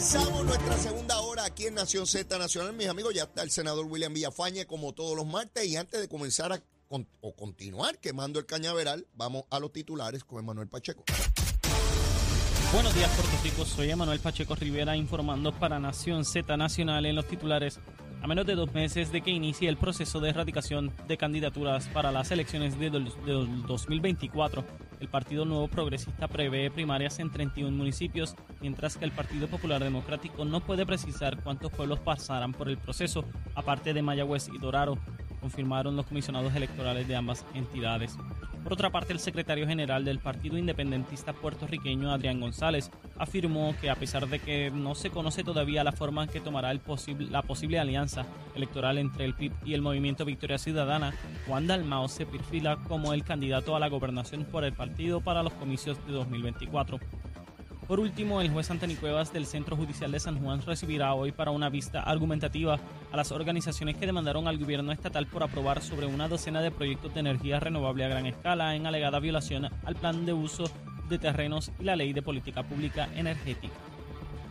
Comenzamos nuestra segunda hora aquí en Nación Z Nacional. Mis amigos, ya está el senador William Villafañe como todos los martes. Y antes de comenzar a o continuar quemando el cañaveral, vamos a los titulares con Emanuel Pacheco. Buenos días, Puerto Rico. Soy Emanuel Pacheco Rivera informando para Nación Z Nacional en los titulares. A menos de dos meses de que inicie el proceso de erradicación de candidaturas para las elecciones de del- del 2024, el Partido Nuevo Progresista prevé primarias en 31 municipios, mientras que el Partido Popular Democrático no puede precisar cuántos pueblos pasarán por el proceso, aparte de Mayagüez y Dorado, confirmaron los comisionados electorales de ambas entidades. Por otra parte, el secretario general del Partido Independentista puertorriqueño, Adrián González, afirmó que a pesar de que no se conoce todavía la forma en que tomará el posible, la posible alianza electoral entre el PIB y el movimiento Victoria Ciudadana, Juan Dalmao se perfila como el candidato a la gobernación por el partido para los comicios de 2024. Por último, el juez Anthony Cuevas del Centro Judicial de San Juan recibirá hoy para una vista argumentativa a las organizaciones que demandaron al gobierno estatal por aprobar sobre una docena de proyectos de energía renovable a gran escala en alegada violación al plan de uso de terrenos y la ley de política pública energética.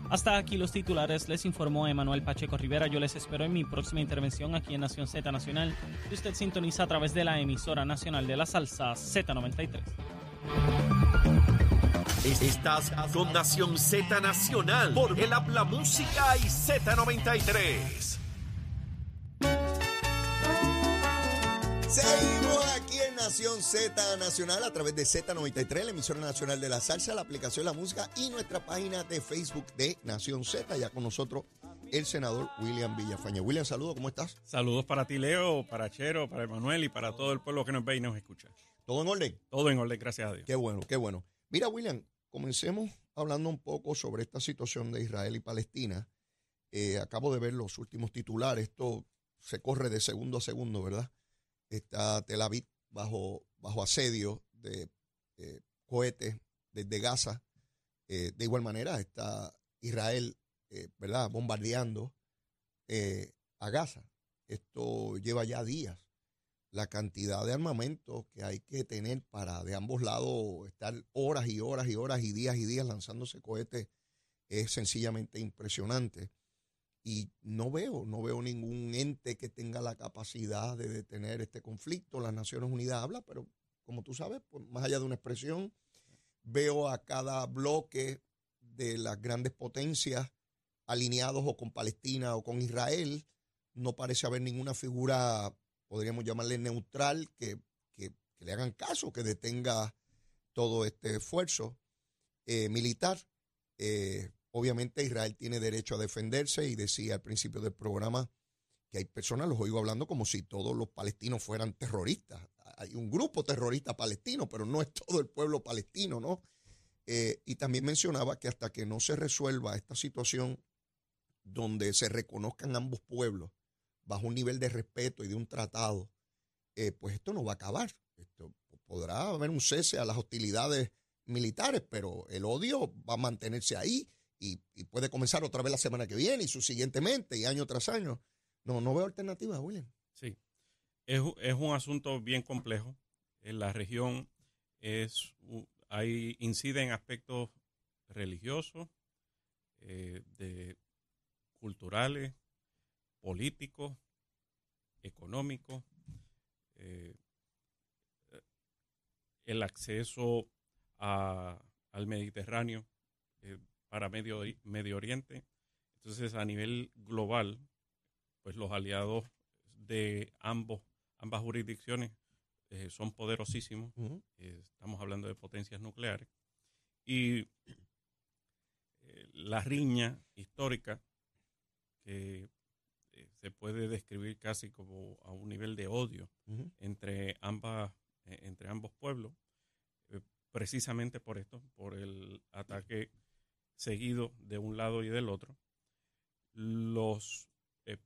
Hasta aquí los titulares, les informó Emanuel Pacheco Rivera. Yo les espero en mi próxima intervención aquí en Nación Z Nacional, que usted sintoniza a través de la emisora nacional de la salsa Z93. Estás con Nación Z Nacional por el Habla Música y Z93. Seguimos aquí en Nación Z Nacional a través de Z93, la emisora nacional de la salsa, la aplicación La Música y nuestra página de Facebook de Nación Z. Ya con nosotros el senador William Villafañe. William, saludos, ¿cómo estás? Saludos para ti, Leo, para Chero, para Emanuel y para todo el pueblo que nos ve y nos escucha. ¿Todo en orden? Todo en orden, gracias a Dios. Qué bueno, qué bueno. Mira, William, comencemos hablando un poco sobre esta situación de Israel y Palestina. Eh, acabo de ver los últimos titulares. Esto se corre de segundo a segundo, ¿verdad? Está Tel Aviv bajo, bajo asedio de eh, cohetes desde Gaza. Eh, de igual manera está Israel, ¿verdad?, bombardeando a Gaza. Esto lleva ya días la cantidad de armamento que hay que tener para de ambos lados estar horas y horas y horas y días y días lanzándose cohetes es sencillamente impresionante. Y no veo, no veo ningún ente que tenga la capacidad de detener este conflicto. Las Naciones Unidas habla, pero como tú sabes, más allá de una expresión, veo a cada bloque de las grandes potencias alineados o con Palestina o con Israel. No parece haber ninguna figura podríamos llamarle neutral, que, que- le hagan caso, que detenga todo este esfuerzo eh, militar. Eh, obviamente Israel tiene derecho a defenderse y decía al principio del programa que hay personas, los oigo hablando como si todos los palestinos fueran terroristas. Hay un grupo terrorista palestino, pero no es todo el pueblo palestino, ¿no? Eh, y también mencionaba que hasta que no se resuelva esta situación donde se reconozcan ambos pueblos, bajo un nivel de respeto y de un tratado, eh, pues esto no va a acabar. Esto, podrá haber un cese a las hostilidades militares, pero el odio va a mantenerse ahí y, puede comenzar otra vez la semana que viene y subsiguientemente y año tras año. No, no veo alternativa, William. Sí, es, es un asunto bien complejo. En la región es, hay, incide en aspectos religiosos, eh, de culturales, políticos, económicos, eh, el acceso a- al Mediterráneo eh, para Medio, Medio Oriente. Entonces, a nivel global, pues los aliados de ambos, ambas jurisdicciones eh, son poderosísimos. Eh, estamos hablando de potencias nucleares. Y eh, la riña histórica que eh, se puede describir casi como a un nivel de odio entre ambas eh, entre ambos pueblos eh, precisamente por esto por el ataque seguido de un lado y del otro los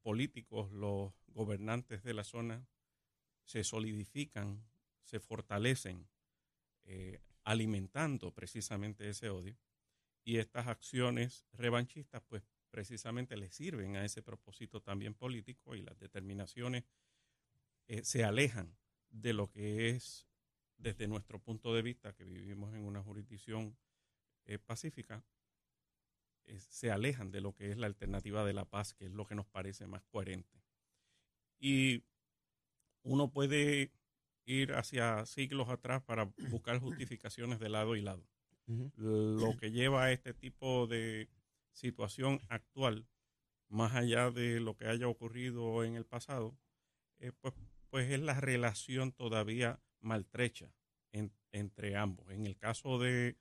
políticos, los gobernantes de la zona se solidifican, se fortalecen, alimentando precisamente ese odio. Y estas acciones revanchistas, pues precisamente le sirven a ese propósito también político y las determinaciones eh, se alejan de lo que es, desde nuestro punto de vista, que vivimos en una jurisdicción pacífica, se alejan de lo que es la alternativa de la paz, que es lo que nos parece más coherente. Y uno puede ir hacia siglos atrás para buscar justificaciones de lado y lado. Lo que lleva a este tipo de situación actual, más allá de lo que haya ocurrido en el pasado, eh, pues, pues es la relación todavía maltrecha entre ambos. En el caso de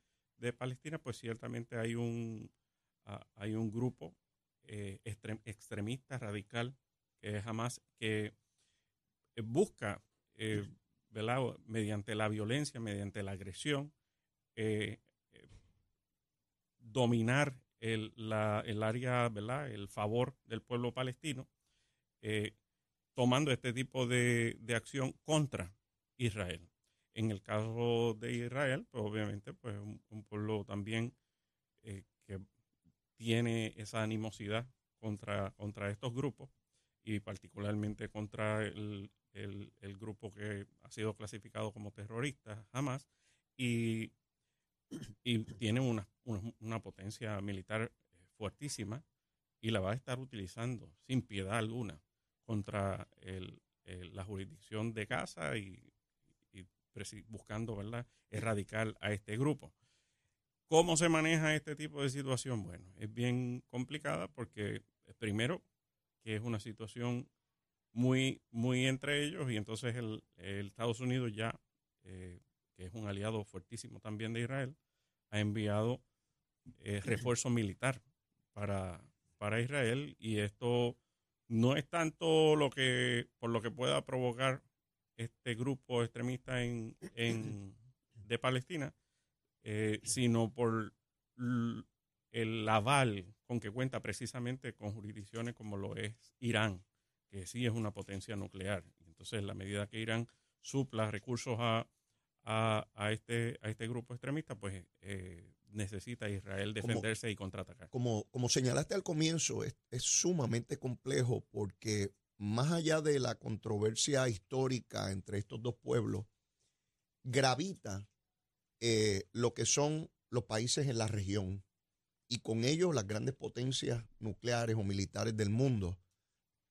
Palestina, pues ciertamente hay un, hay un grupo eh, extremista radical que es Hamas que eh, busca mediante la violencia, mediante la agresión, dominar el, el área, ¿verdad? el favor del pueblo palestino, tomando este tipo de, de, acción contra Israel. En el caso de Israel, pues obviamente, pues un, un pueblo también que tiene esa animosidad contra, contra estos grupos y particularmente contra el, grupo que ha sido clasificado como terrorista, Hamas, y, y tiene una, una, potencia militar fuertísima y la va a estar utilizando sin piedad alguna contra la jurisdicción de Gaza y, y buscando ¿verdad? erradicar a este grupo. ¿Cómo se maneja este tipo de situación? Bueno, es bien complicada porque eh, primero que es una situación muy, muy entre ellos y entonces el, Estados Unidos ya, eh, que es un aliado fuertísimo también de Israel, ha enviado eh, refuerzo militar para, para Israel y esto no es tanto lo que por lo que pueda provocar este grupo extremista en, en de Palestina, eh, sino por el aval con que cuenta precisamente con jurisdicciones como lo es Irán, que sí es una potencia nuclear. Entonces, la medida que Irán supla recursos a, a, este, a este grupo extremista, pues eh, necesita Israel defenderse y contraatacar. Como, como señalaste al comienzo, es, es, sumamente complejo porque más allá de la controversia histórica entre estos dos pueblos, gravita eh, lo que son los países en la región y con ellos las grandes potencias nucleares o militares del mundo,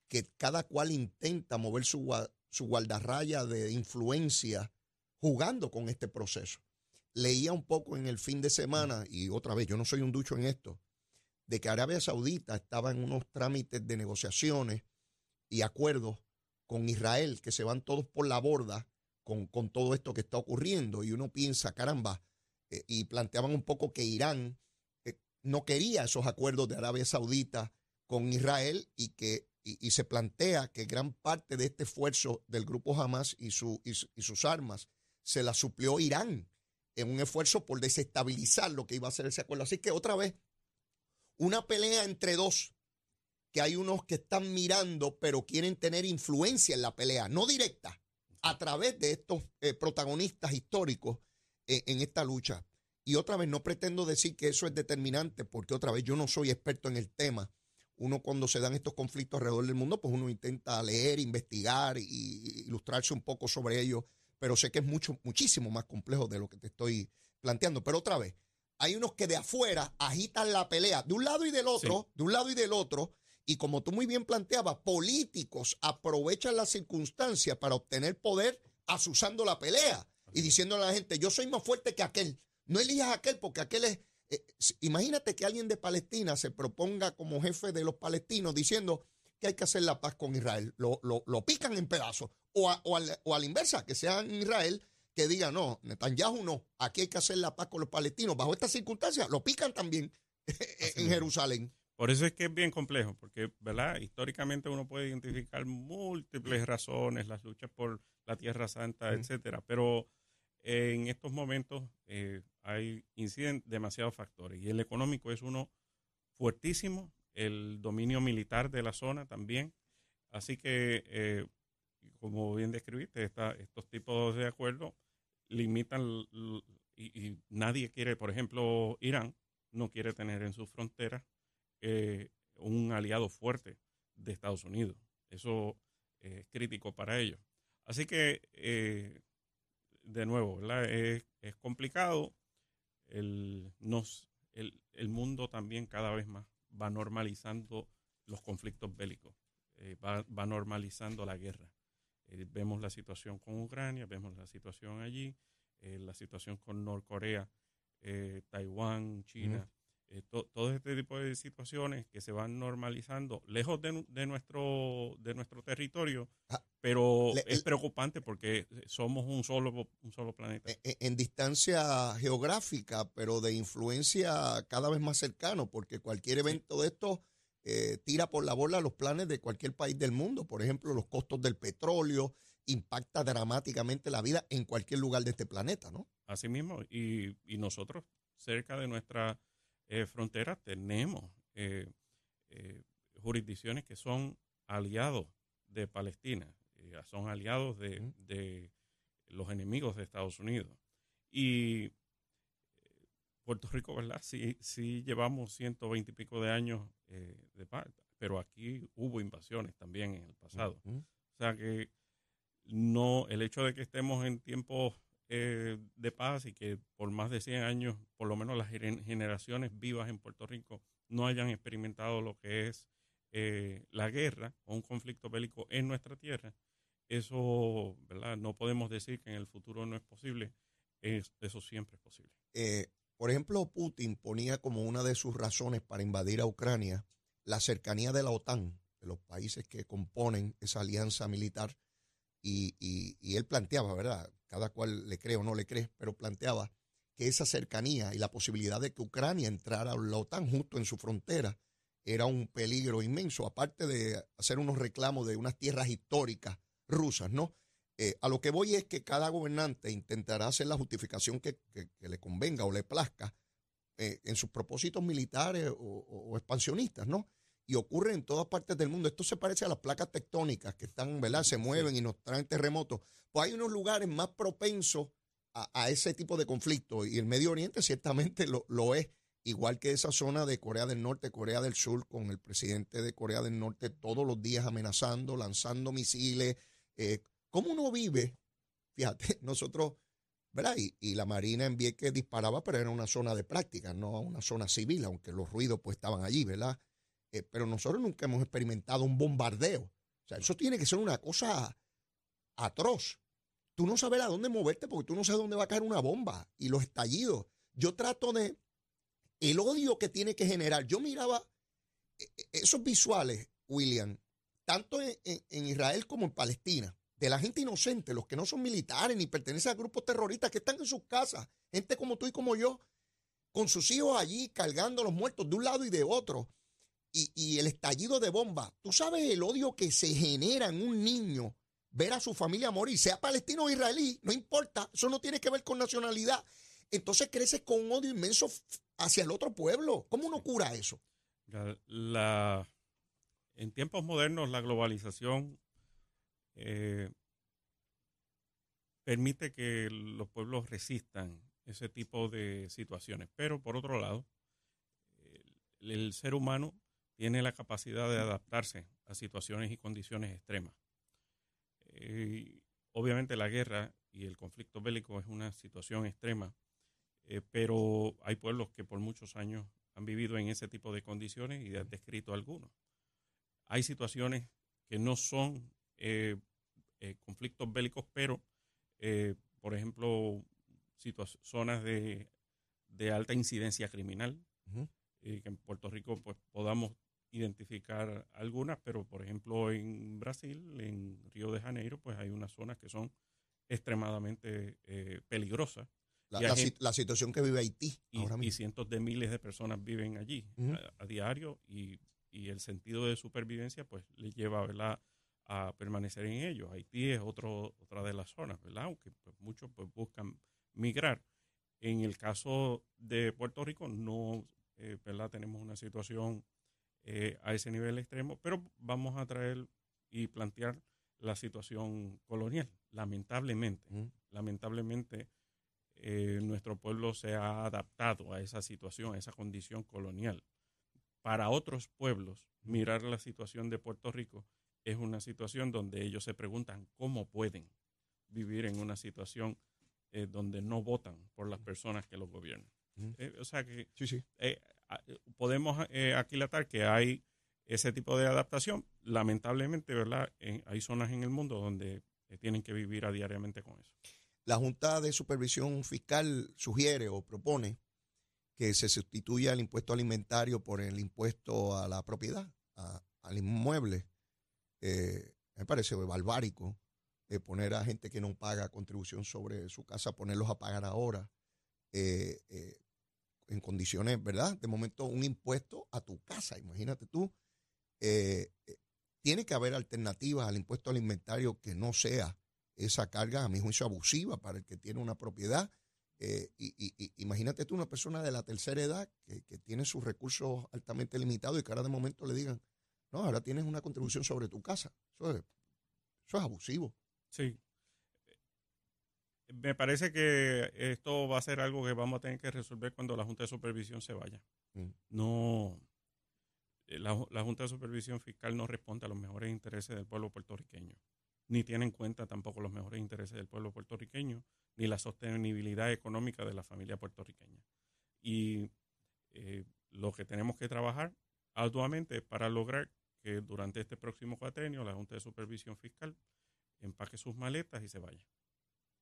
que cada cual intenta mover su, su guardarraya de influencia jugando con este proceso. Leía un poco en el fin de semana, y otra vez, yo no soy un ducho en esto, de que Arabia Saudita estaba en unos trámites de negociaciones y acuerdos con Israel que se van todos por la borda con, todo esto que está ocurriendo. Y uno piensa, caramba, eh, y planteaban un poco que Irán eh, no quería esos acuerdos de Arabia Saudita con Israel y que y, se plantea que gran parte de este esfuerzo del grupo Hamas y, su, y, sus armas se la suplió Irán en un esfuerzo por desestabilizar lo que iba a ser ese acuerdo. Así que otra vez, una pelea entre dos, que hay unos que están mirando, pero quieren tener influencia en la pelea, no directa, a través de estos eh, protagonistas históricos eh, en esta lucha. Y otra vez, no pretendo decir que eso es determinante, porque otra vez yo no soy experto en el tema. Uno cuando se dan estos conflictos alrededor del mundo, pues uno intenta leer, investigar e ilustrarse un poco sobre ello, pero sé que es mucho, muchísimo más complejo de lo que te estoy planteando. Pero otra vez, hay unos que de afuera agitan la pelea de un lado y del otro, de un lado y del otro, y como tú muy bien planteabas, políticos aprovechan las circunstancias para obtener poder asusando la pelea y diciéndole a la gente, yo soy más fuerte que aquel. No elijas a aquel porque aquel es... Eh, imagínate que alguien de Palestina se proponga como jefe de los palestinos diciendo que hay que hacer la paz con Israel. Lo, pican en pedazos. O a, o, la inversa, que sea en Israel que diga, no, Netanyahu no, aquí hay que hacer la paz con los palestinos. Bajo estas circunstancias, lo pican también en Jerusalén. Por eso es que es bien complejo, porque, ¿verdad? Históricamente uno puede identificar múltiples razones, las luchas por la Tierra Santa, etcétera, pero en estos momentos eh, hay inciden demasiados factores y el económico es uno fuertísimo el dominio militar de la zona también. Así que, eh, como bien describiste, estos tipos de acuerdos limitan y, nadie quiere, por ejemplo, Irán no quiere tener en sus fronteras eh, un aliado fuerte de Estados Unidos. Eso es crítico para ellos. Así que, eh, de nuevo, Es, complicado. El, nos, el, mundo también cada vez más va normalizando los conflictos bélicos, eh, va, va, normalizando la guerra. Eh, vemos la situación con Ucrania, vemos la situación allí, la situación con Norcorea, Taiwán, China. Eh, todo este tipo de situaciones que se van normalizando lejos de, nuestro de nuestro territorio, ah, pero es preocupante porque somos un solo un solo planeta. E, e, en, distancia geográfica, pero de influencia cada vez más cercano, porque cualquier evento de esto eh, tira por la bola los planes de cualquier país del mundo. Por ejemplo, los costos del petróleo impacta dramáticamente la vida en cualquier lugar de este planeta, ¿no? Así mismo, y, y nosotros cerca de nuestra eh, fronteras tenemos eh, eh, jurisdicciones que son aliados de Palestina, son aliados de, los enemigos de Estados Unidos. Y Puerto Rico, ¿verdad? Sí, sí llevamos 120 y pico de años de paz, pero aquí hubo invasiones también en el pasado. O sea que no, el hecho de que estemos en tiempos eh, de paz y que por más de 100 años, por lo menos las generaciones vivas en Puerto Rico, no hayan experimentado lo que es eh, la guerra o un conflicto bélico en nuestra tierra, eso, ¿verdad? No podemos decir que en el futuro no es posible, eso siempre es posible. Eh, por ejemplo, Putin ponía como una de sus razones para invadir a Ucrania la cercanía de la OTAN, de los países que componen esa alianza militar, y, y él planteaba, ¿verdad? cada cual le cree o no le cree, pero planteaba que esa cercanía y la posibilidad de que Ucrania entrara a la OTAN justo en su frontera era un peligro inmenso, aparte de hacer unos reclamos de unas tierras históricas rusas, ¿no? Eh, a lo que voy es que cada gobernante intentará hacer la justificación que, le convenga o le plazca eh, en sus propósitos militares o, expansionistas, ¿no? Y ocurre en todas partes del mundo. Esto se parece a las placas tectónicas que están, ¿verdad? Se mueven y nos traen terremotos pues hay unos lugares más propensos a, ese tipo de conflicto y el Medio Oriente ciertamente lo, es, igual que esa zona de Corea del Norte, Corea del Sur, con el presidente de Corea del Norte todos los días amenazando, lanzando misiles. Eh, ¿Cómo uno vive? Fíjate, nosotros, ¿verdad? Y, la Marina en Vieques disparaba, pero era una zona de práctica, no una zona civil, aunque los ruidos pues estaban allí, ¿verdad? Eh, pero nosotros nunca hemos experimentado un bombardeo. O sea, eso tiene que ser una cosa atroz tú no sabes a dónde moverte porque tú no sabes dónde va a caer una bomba y los estallidos. Yo trato de el odio que tiene que generar. Yo miraba eh, esos visuales, William, tanto en, Israel como en Palestina, de la gente inocente, los que no son militares ni pertenecen a grupos terroristas que están en sus casas, gente como tú y como yo, con sus hijos allí cargando los muertos de un lado y de otro, y, y el estallido de bomba. Tú sabes el odio que se genera en un niño ver a su familia morir, sea palestino o israelí, no importa, eso no tiene que ver con nacionalidad. Entonces creces con un odio inmenso hacia el otro pueblo. ¿Cómo uno cura eso? La, en tiempos modernos la globalización eh, permite que los pueblos resistan ese tipo de situaciones, pero por otro lado, el ser humano tiene la capacidad de adaptarse a situaciones y condiciones extremas. Eh, obviamente la guerra y el conflicto bélico es una situación extrema, eh, pero hay pueblos que por muchos años han vivido en ese tipo de condiciones y han descrito algunos. Hay situaciones que no son eh, conflictos bélicos, pero, por ejemplo, zonas de, alta incidencia criminal, que en Puerto Rico pues, podamos identificar algunas, pero por ejemplo en Brasil, en Río de Janeiro, pues hay unas zonas que son extremadamente eh, peligrosas. La, situación que vive Haití. Y, cientos de miles de personas viven allí a, diario y, el sentido de supervivencia pues les lleva a permanecer en ellos. Haití es otro, otra de las zonas, ¿verdad? aunque pues, muchos pues, buscan migrar. En el caso de Puerto Rico no, eh, ¿verdad? tenemos una situación eh, a ese nivel extremo, pero vamos a traer y plantear la situación colonial, lamentablemente. Lamentablemente, eh, nuestro pueblo se ha adaptado a esa situación, a esa condición colonial. Para otros pueblos, mirar la situación de Puerto Rico es una situación donde ellos se preguntan cómo pueden vivir en una situación eh, donde no votan por las personas que los gobiernan. Eh, o sea que sí, sí. podemos aquilatar que hay ese tipo de adaptación. Lamentablemente, ¿verdad? hay zonas en el mundo donde tienen que vivir a diariamente con eso. La Junta de Supervisión Fiscal sugiere o propone que se sustituya el impuesto alimentario por el impuesto a la propiedad, al inmueble. Eh, me parece barbárico eh, poner a gente que no paga contribución sobre su casa, ponerlos a pagar ahora, eh, en condiciones, ¿verdad? De momento, un impuesto a tu casa, imagínate tú. tiene que haber alternativas al impuesto alimentario que no sea esa carga, a mi juicio, abusiva para el que tiene una propiedad. Eh, y, imagínate tú una persona de la tercera edad que, tiene sus recursos altamente limitados y que ahora de momento le digan, no, ahora tienes una contribución sobre tu casa. Eso es, eso es abusivo. Sí. Me parece que esto va a ser algo que vamos a tener que resolver cuando la Junta de Supervisión se vaya. Mm. No, eh, la, la Junta de Supervisión Fiscal no responde a los mejores intereses del pueblo puertorriqueño ni tiene en cuenta tampoco los mejores intereses del pueblo puertorriqueño, ni la sostenibilidad económica de la familia puertorriqueña. Y eh, lo que tenemos que trabajar arduamente para lograr que durante este próximo cuatrenio la Junta de Supervisión Fiscal empaque sus maletas y se vaya.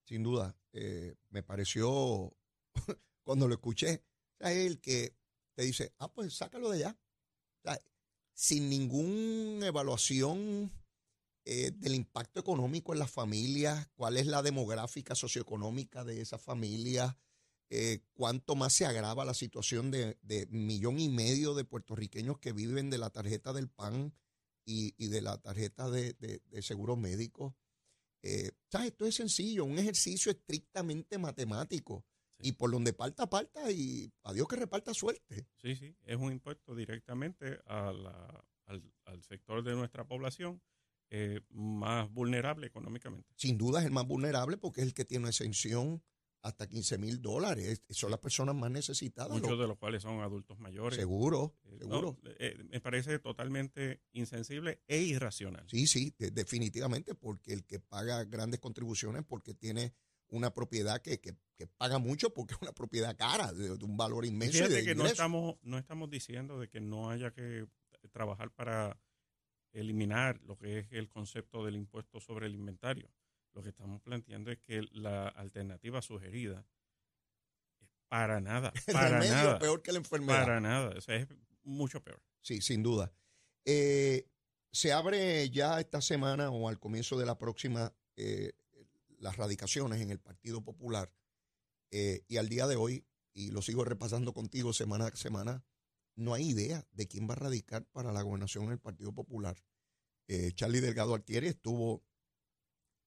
Sin duda, eh, me pareció, cuando lo escuché, es el que te dice, ah, pues sácalo de allá. sin ninguna evaluación eh, del impacto económico en las familias, cuál es la demográfica socioeconómica de esa familia, eh, cuánto más se agrava la situación de, millón y medio de puertorriqueños que viven de la tarjeta del PAN y, de la tarjeta de, seguro médico. Eh, Esto es sencillo, un ejercicio estrictamente matemático. Y por donde parta, parta y a Dios que reparta suerte. Sí, sí, es un impuesto directamente al, al sector de nuestra población eh, más vulnerable económicamente. Sin duda es el más vulnerable porque es el que tiene una exención hasta 15 mil dólares. Son las personas más necesitadas. Muchos de los cuales son adultos mayores. Seguro, eh, seguro. Eh, me parece totalmente insensible e irracional. Sí, sí, definitivamente, porque el que paga grandes contribuciones porque tiene una propiedad que, que, paga mucho porque es una propiedad cara, de, un valor inmenso. Fíjate que no estamos, no estamos diciendo de que no haya que trabajar para eliminar lo que es el concepto del impuesto sobre el inventario. Lo que estamos planteando es que la alternativa sugerida es para nada, para nada. peor que la enfermedad. Para nada, o sea, es mucho peor. Sí, sin duda. Eh, se abre ya esta semana o al comienzo de la próxima eh, las radicaciones en el Partido Popular eh, y al día de hoy, y lo sigo repasando contigo semana a semana, no hay idea de quién va a radicar para la gobernación en el Partido Popular. Eh, Charlie Delgado Altieri estuvo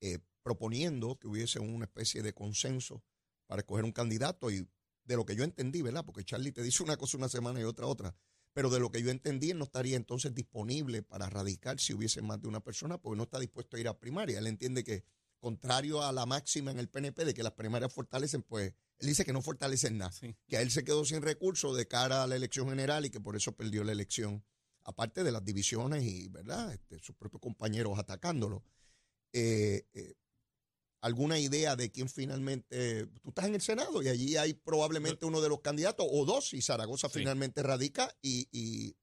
eh, proponiendo que hubiese una especie de consenso para escoger un candidato y de lo que yo entendí, ¿verdad? Porque Charlie te dice una cosa una semana y otra otra, pero de lo que yo entendí, él no estaría entonces disponible para radicar si hubiese más de una persona, porque no está dispuesto a ir a primaria. Él entiende que, contrario a la máxima en el PNP de que las primarias fortalecen, pues él dice que no fortalece nada, que a él se quedó sin recursos de cara a la elección general y que por eso perdió la elección, aparte de las divisiones y, ¿verdad?, este, sus propios compañeros atacándolo. Eh, eh, ¿Alguna idea de quién finalmente... Tú estás en el Senado y allí hay probablemente uno de los candidatos o dos y Zaragoza finalmente radica y,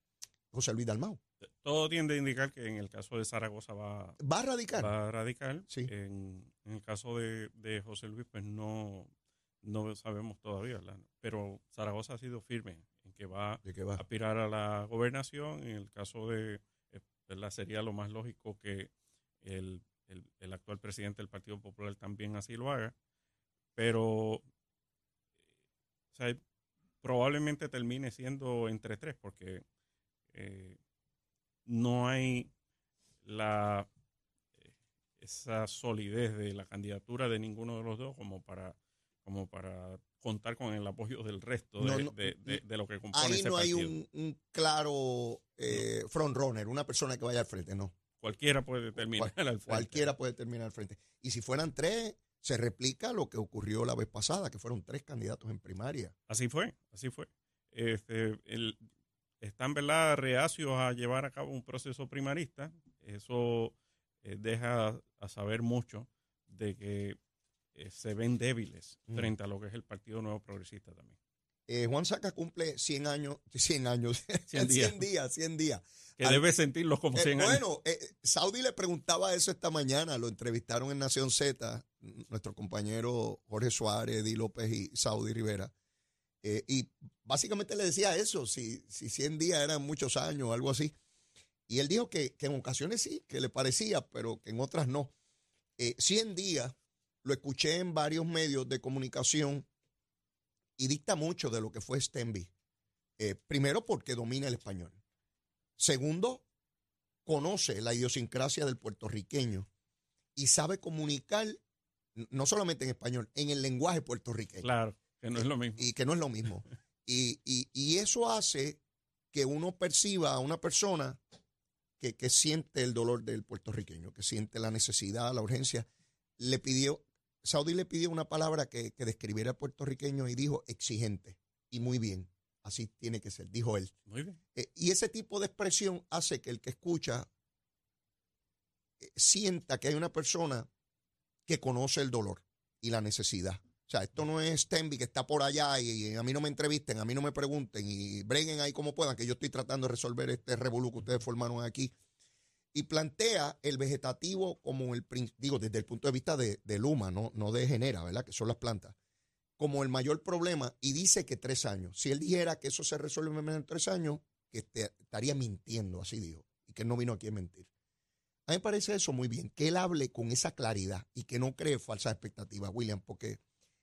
José Luis Dalmau. Todo tiende a indicar que en el caso de Zaragoza va, ¿Va a radicar. Va a radicar. Sí. En, el caso de, de José Luis, pues no, no sabemos todavía, pero Zaragoza ha sido firme en que va, a aspirar a la gobernación. En el caso de, eh, sería lo más lógico que el, actual presidente del Partido Popular también así lo haga, pero probablemente termine siendo entre tres, porque eh, no hay la esa solidez de la candidatura de ninguno de los dos como para como para contar con el apoyo del resto de, lo que compone Ahí no hay un, claro eh, frontrunner, una persona que vaya al frente, no. Cualquiera puede terminar al frente. Cualquiera puede terminar al frente. Y si fueran tres, se replica lo que ocurrió la vez pasada, que fueron tres candidatos en primaria. Así fue, así fue. Este, el, están ¿verdad? reacios a llevar a cabo un proceso primarista. Eso eh, deja a saber mucho de que eh, se ven débiles mm. frente a lo que es el Partido Nuevo Progresista también. Eh, Juan Saca cumple 100 años, 100 años, 100 días, 100 días. Que debe sentirlos como 100 años. Bueno, Saudi le preguntaba eso esta mañana, lo entrevistaron en Nación Z, nuestro compañero Jorge Suárez, Eddie López y Saudi Rivera. Y básicamente le decía eso, si, si 100 días eran muchos años o algo así. Y él dijo que, en ocasiones sí, que le parecía, pero que en otras no. 100 días lo escuché en varios medios de comunicación y dicta mucho de lo que fue Stenby. Eh, primero, porque domina el español. Segundo, conoce la idiosincrasia del puertorriqueño y sabe comunicar no solamente en español, en el lenguaje puertorriqueño. Claro, que no es lo mismo. Y que no es lo mismo. y, y, eso hace que uno perciba a una persona que, que, siente el dolor del puertorriqueño, que siente la necesidad, la urgencia. Le pidió, Saudi le pidió una palabra que, describiera al puertorriqueño y dijo exigente. Y muy bien, así tiene que ser, dijo él. Muy bien. Eh, y ese tipo de expresión hace que el que escucha eh, sienta que hay una persona que conoce el dolor y la necesidad. O sea, esto no es Stenby que está por allá y, a mí no me entrevisten, a mí no me pregunten y breguen ahí como puedan, que yo estoy tratando de resolver este revolú que ustedes formaron aquí y plantea el vegetativo como el, digo, desde el punto de vista de, Luma, no, no de Genera, ¿verdad? Que son las plantas, como el mayor problema y dice que tres años. Si él dijera que eso se resuelve en tres años, que estaría mintiendo, así dijo, y que no vino aquí a mentir. A mí me parece eso muy bien, que él hable con esa claridad y que no cree falsas expectativas, William, porque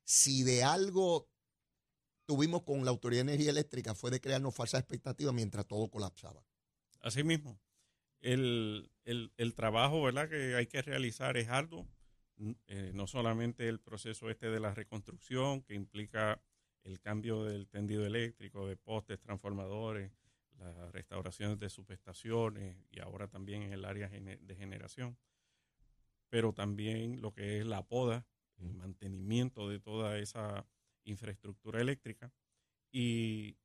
si de algo tuvimos con la Autoridad de Energía Eléctrica fue de crearnos falsas expectativas mientras todo colapsaba. Así mismo el, el, trabajo ¿verdad? que hay que realizar es arduo. Eh, no solamente el proceso este de la reconstrucción, que implica el cambio del tendido eléctrico, de postes, transformadores, las restauraciones de subestaciones y ahora también en el área de generación, pero también lo que es la poda, el mantenimiento de toda esa infraestructura eléctrica y,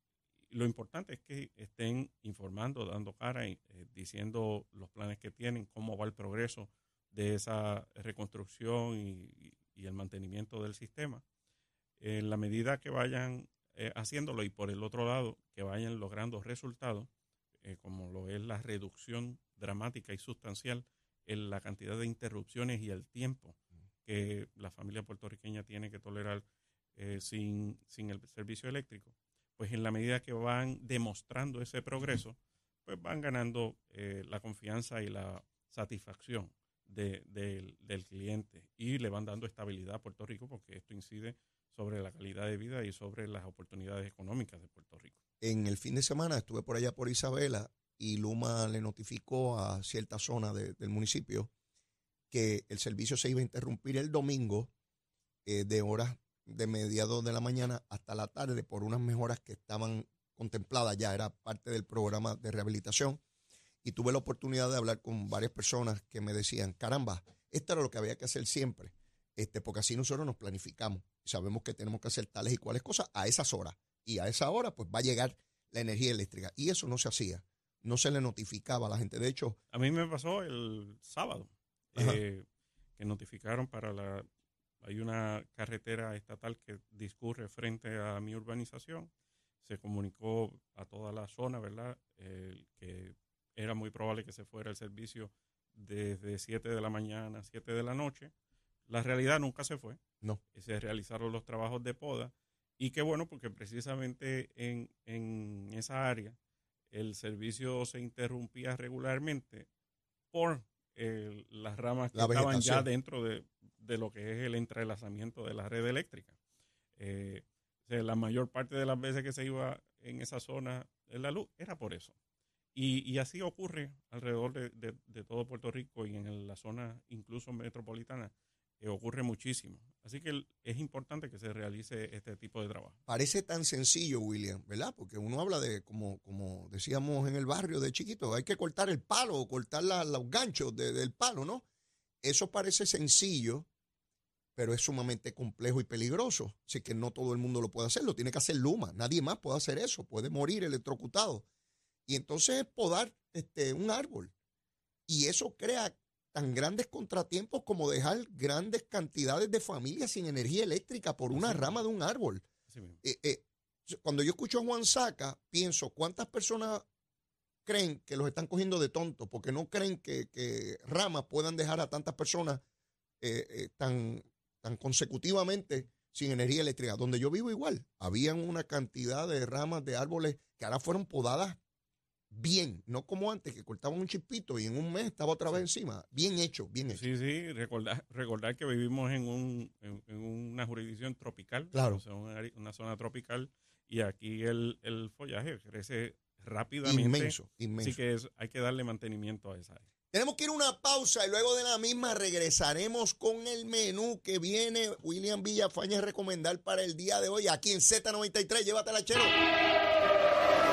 lo importante es que estén informando, dando cara y eh, diciendo los planes que tienen, cómo va el progreso de esa reconstrucción y, el mantenimiento del sistema. En la medida que vayan eh, haciéndolo y por el otro lado, que vayan logrando resultados, eh, como lo es la reducción dramática y sustancial en la cantidad de interrupciones y el tiempo que la familia puertorriqueña tiene que tolerar sin, sin el servicio eléctrico pues en la medida que van demostrando ese progreso, pues van ganando eh, la confianza y la satisfacción del cliente y le van dando estabilidad a Puerto Rico porque esto incide sobre la calidad de vida y sobre las oportunidades económicas de Puerto Rico. En el fin de semana estuve por allá por Isabela y Luma le notificó a cierta zona del municipio que el servicio se iba a interrumpir el domingo eh, de horas de mediados de la mañana hasta la tarde por unas mejoras que estaban contempladas ya, era parte del programa de rehabilitación. Y tuve la oportunidad de hablar con varias personas que me decían, caramba, esto era lo que había que hacer siempre, este, porque así nosotros nos planificamos y sabemos que tenemos que hacer tales y cuales cosas a esas horas. Y a esa hora pues va a llegar la energía eléctrica. Y eso no se hacía, no se le notificaba a la gente. De hecho... A mí me pasó el sábado, eh, que notificaron para la hay una carretera estatal que discurre frente a mi urbanización. Se comunicó a toda la zona, ¿verdad? que era muy probable que se fuera el servicio desde 7 de la mañana a 7 de la noche. La realidad nunca se fue. No. Se realizaron los trabajos de poda. Y qué bueno, porque precisamente en, en esa área el servicio se interrumpía regularmente por las ramas que estaban ya dentro de, de lo que es el entrelazamiento de la red eléctrica. Eh, la mayor parte de las veces que se iba en esa zona en la luz era por eso. Y, y así ocurre alrededor de, de, todo Puerto Rico y en la zona incluso metropolitana. Ocurre muchísimo. Así que es importante que se realice este tipo de trabajo. Parece tan sencillo, William, ¿verdad? Porque uno habla de, como, como decíamos en el barrio de chiquito, hay que cortar el palo o cortar los ganchos del palo, ¿no? Eso parece sencillo, pero es sumamente complejo y peligroso. Así que no todo el mundo lo puede hacer, lo tiene que hacer Luma. Nadie más puede hacer eso, puede morir electrocutado. Y entonces podar este, un árbol. Y eso crea tan grandes contratiempos como dejar grandes cantidades de familias sin energía eléctrica por una rama de un árbol. Eh, eh, cuando yo escucho a Juan Saca, pienso cuántas personas creen que los están cogiendo de tontos porque no creen que, ramas puedan dejar a tantas personas eh, tan, tan consecutivamente sin energía eléctrica. Donde yo vivo igual, habían una cantidad de ramas de árboles que ahora fueron podadas bien, no como antes, que cortaban un chispito y en un mes estaba otra vez encima. Bien hecho, bien hecho. Sí, sí, recordar, recordar que vivimos en, un, en, una jurisdicción tropical, claro. o sea, una, zona tropical, y aquí el, el follaje crece rápidamente. Inmenso, inmenso. Así que hay que darle mantenimiento a esa área. Tenemos que ir a una pausa y luego de la misma regresaremos con el menú que viene William Villafaña a recomendar para el día de hoy aquí en Z93. Llévatela, chero.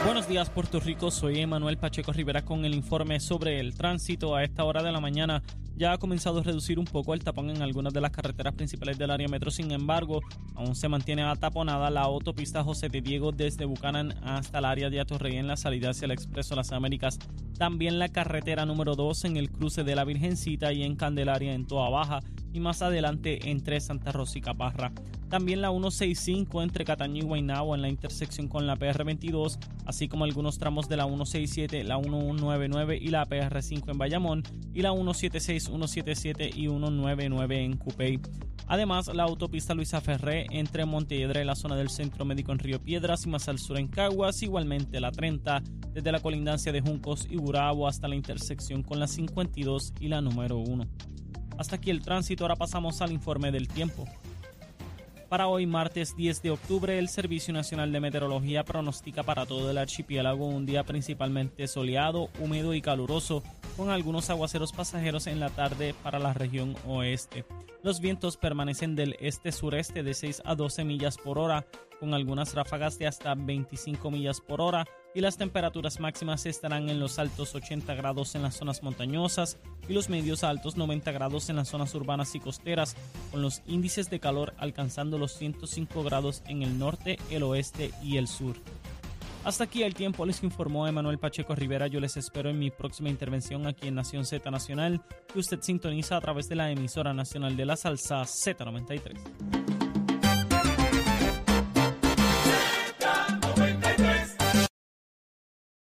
Buenos días Puerto Rico, soy Emanuel Pacheco Rivera con el informe sobre el tránsito. A esta hora de la mañana ya ha comenzado a reducir un poco el tapón en algunas de las carreteras principales del área metro, sin embargo, aún se mantiene ataponada la autopista José de Diego desde Buchanan hasta el área de Atorrey en la salida hacia el Expreso Las Américas. También la carretera número 2 en el cruce de la Virgencita y en Candelaria en Toa Baja y más adelante entre Santa Rosa y Caparra. También la 165 entre Cataño y Guaynabo en la intersección con la PR22, así como algunos tramos de la 167, la 199 y la PR5 en Bayamón y la 176, 177 y 199 en Cupey. Además, la autopista Luisa Ferré entre Montehiedra y la zona del Centro Médico en Río Piedras y más al sur en Caguas, igualmente la 30 desde la colindancia de Juncos y Burabo hasta la intersección con la 52 y la número 1. Hasta aquí el tránsito, ahora pasamos al informe del tiempo. Para hoy, martes 10 de octubre, el Servicio Nacional de Meteorología pronostica para todo el archipiélago un día principalmente soleado, húmedo y caluroso, con algunos aguaceros pasajeros en la tarde para la región oeste. Los vientos permanecen del este-sureste de 6 a 12 millas por hora, con algunas ráfagas de hasta 25 millas por hora y las temperaturas máximas estarán en los altos 80 grados en las zonas montañosas y los medios altos 90 grados en las zonas urbanas y costeras, con los índices de calor alcanzando los 105 grados en el norte, el oeste y el sur. Hasta aquí el tiempo, les informó Emanuel Pacheco Rivera. Yo les espero en mi próxima intervención aquí en Nación Z Nacional, que usted sintoniza a través de la emisora nacional de la salsa Z93.